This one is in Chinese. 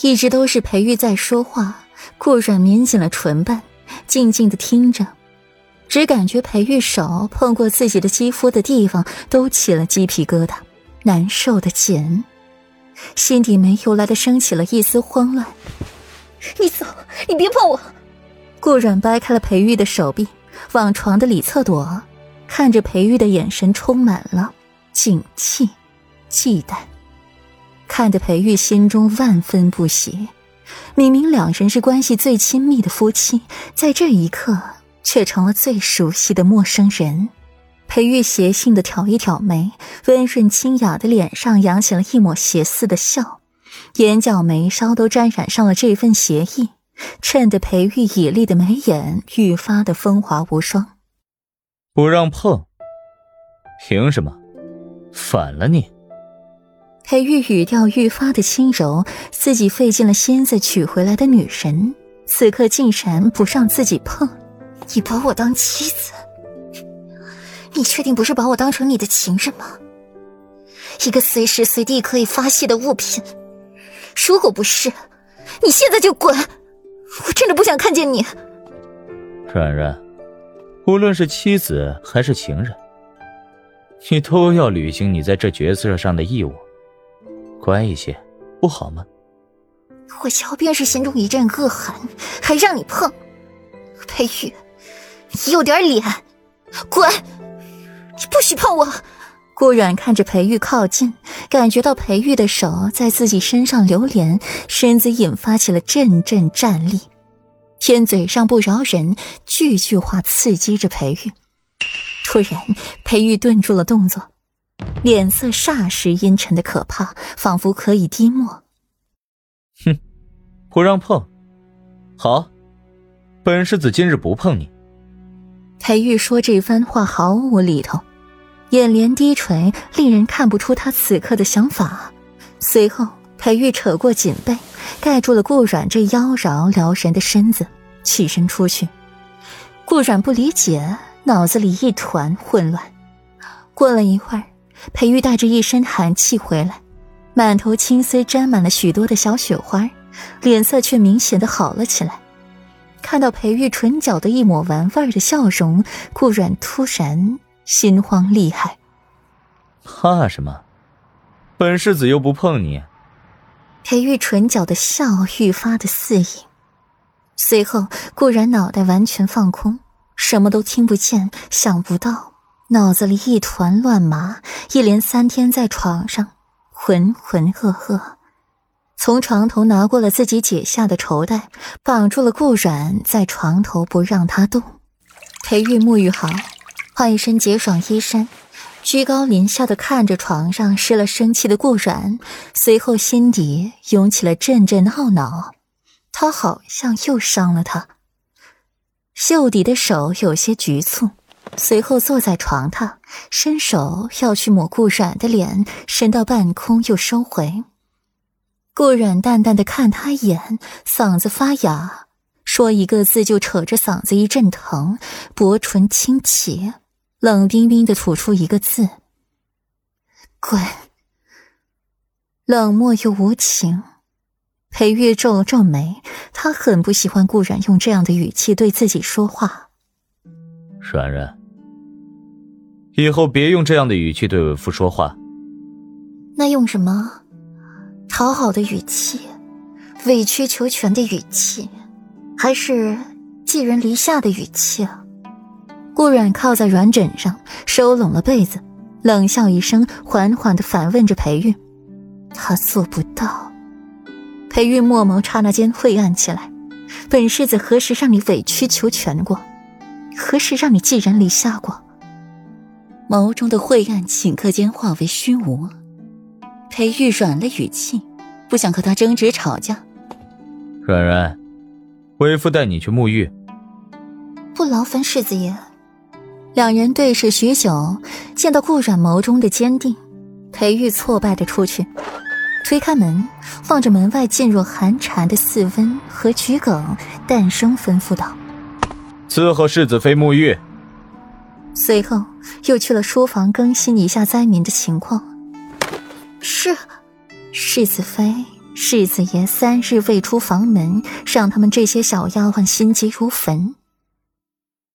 一直都是裴玉在说话，顾软抿紧了唇瓣，静静的听着，只感觉裴玉手碰过自己的肌肤的地方都起了鸡皮疙瘩，难受的紧，心底没由来的升起了一丝慌乱。你走，你别碰我！顾软掰开了裴玉的手臂，往床的里侧躲，看着裴玉的眼神充满了警惕、忌惮。看得裴玉心中万分不喜，明明两人是关系最亲密的夫妻，在这一刻却成了最熟悉的陌生人。裴玉邪性的挑一挑眉，温润清雅的脸上扬起了一抹邪似的笑，眼角眉梢都沾染上了这份邪意，衬得裴玉绮丽的眉眼愈发的风华无双。不让碰？凭什么？反了你！裴玉语调愈发的轻柔，自己费尽了心思娶回来的女神，此刻竟然不让自己碰。你把我当妻子？你确定不是把我当成你的情人吗？一个随时随地可以发泄的物品？如果不是，你现在就滚！我真的不想看见你。软软，无论是妻子还是情人，你都要履行你在这角色上的义务。乖一些，不好吗？我乔便是心中一阵恶寒，还让你碰，裴玉，你有点脸，滚！你不许碰我！顾软看着裴玉靠近，感觉到裴玉的手在自己身上流连，身子引发起了阵阵战栗，天嘴上不饶人，句句话刺激着裴玉。突然，裴玉顿住了动作。脸色霎时阴沉的可怕，仿佛可以滴墨。哼，不让碰，好，本世子今日不碰你。裴玉说这番话毫无厘头，眼帘低垂，令人看不出他此刻的想法。随后，裴玉扯过锦被，盖住了顾软这妖娆撩人的身子，起身出去。顾软不理解，脑子里一团混乱。过了一会儿。裴玉带着一身寒气回来，满头青丝沾满了许多的小雪花，脸色却明显的好了起来。看到裴玉唇角的一抹玩味的笑容，顾软突然心慌厉害。怕什么？本世子又不碰你。裴玉唇角的笑愈发的肆意，随后顾然脑袋完全放空，什么都听不见，想不到。脑子里一团乱麻，一连三天在床上浑浑噩噩。从床头拿过了自己解下的绸带，绑住了顾阮在床头不让他动。裴玉沐浴好，换一身洁爽衣衫，居高临下的看着床上失了生气的顾阮，随后心底涌起了阵阵懊恼。他好像又伤了他。袖底的手有些局促。随后坐在床榻，伸手要去抹顾软的脸，伸到半空又收回。顾软淡淡的看他一眼，嗓子发哑，说一个字就扯着嗓子一阵疼，薄唇轻启，冷冰冰的吐出一个字：“滚。”冷漠又无情。裴玉皱了皱眉，他很不喜欢顾软用这样的语气对自己说话。软软。以后别用这样的语气对为夫说话。那用什么？讨好的语气，委曲求全的语气，还是寄人篱下的语气啊？顾软靠在软枕上，收拢了被子，冷笑一声，缓缓的反问着裴玉：“他做不到。”裴玉墨眸刹那间晦暗起来。本世子何时让你委曲求全过？何时让你寄人篱下过？眸中的晦暗顷刻间化为虚无，裴玉软了语气，不想和他争执吵架。软软，为夫带你去沐浴。不劳烦世子爷。两人对视许久，见到顾软眸中的坚定，裴玉挫败的出去，推开门，望着门外噤若寒蝉的四温和桔梗，淡声吩咐道：“伺候世子妃沐浴。”随后又去了书房更新一下灾民的情况。是，世子妃世子爷三日未出房门，让他们这些小丫鬟心急如焚。